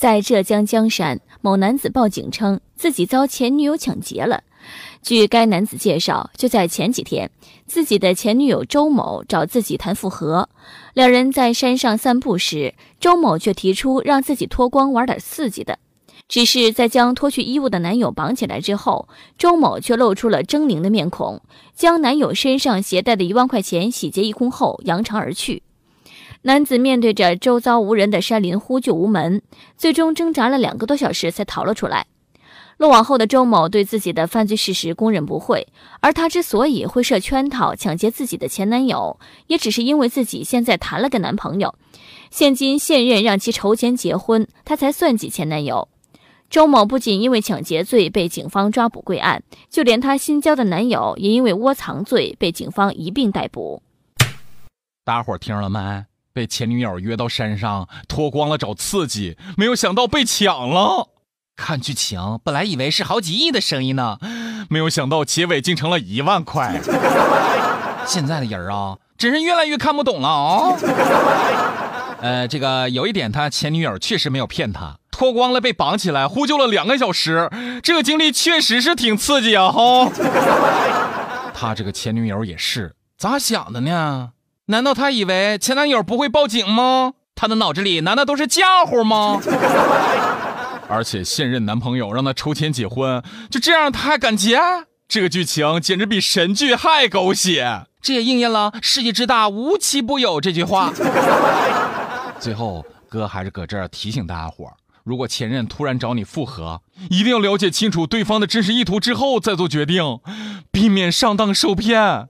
在浙江江山，某男子报警称自己遭前女友抢劫了。据该男子介绍，就在前几天，自己的前女友周某找自己谈复合。两人在山上散步时，周某却提出让自己脱光玩点刺激的。只是在将脱去衣物的男友绑起来之后，周某却露出了狰狞的面孔，将男友身上携带的一万块钱洗劫一空后扬长而去。男子面对着周遭无人的山林呼救无门，最终挣扎了两个多小时才逃了出来。落网后的周某对自己的犯罪事实供认不讳，而他之所以会设圈套抢劫自己的前男友，也只是因为自己现在谈了个男朋友，现今现任让其筹钱结婚，他才算计前男友。周某不仅因为抢劫罪被警方抓捕归案，就连他新交的男友也因为窝藏罪被警方一并逮捕。大家伙听了没？被前女友约到山上脱光了找刺激，没有想到被抢了。看剧情，本来以为是好几亿的生意呢，没有想到结尾竟成了一万块。现在的人啊，真是越来越看不懂了啊。呃，这个有一点，他前女友确实没有骗他，脱光了被绑起来呼救了两个小时，这个经历确实是挺刺激啊！哈，他这个前女友也是咋想的呢？难道他以为前男友不会报警吗？他的脑子里难道都是家伙吗？而且现任男朋友让他筹钱结婚，就这样他还敢结？这个剧情简直比神剧还狗血！这也应验了“世界之大，无奇不有”这句话。最后，哥还是搁这儿提醒大家伙儿：如果前任突然找你复合，一定要了解清楚对方的真实意图之后再做决定，避免上当受骗。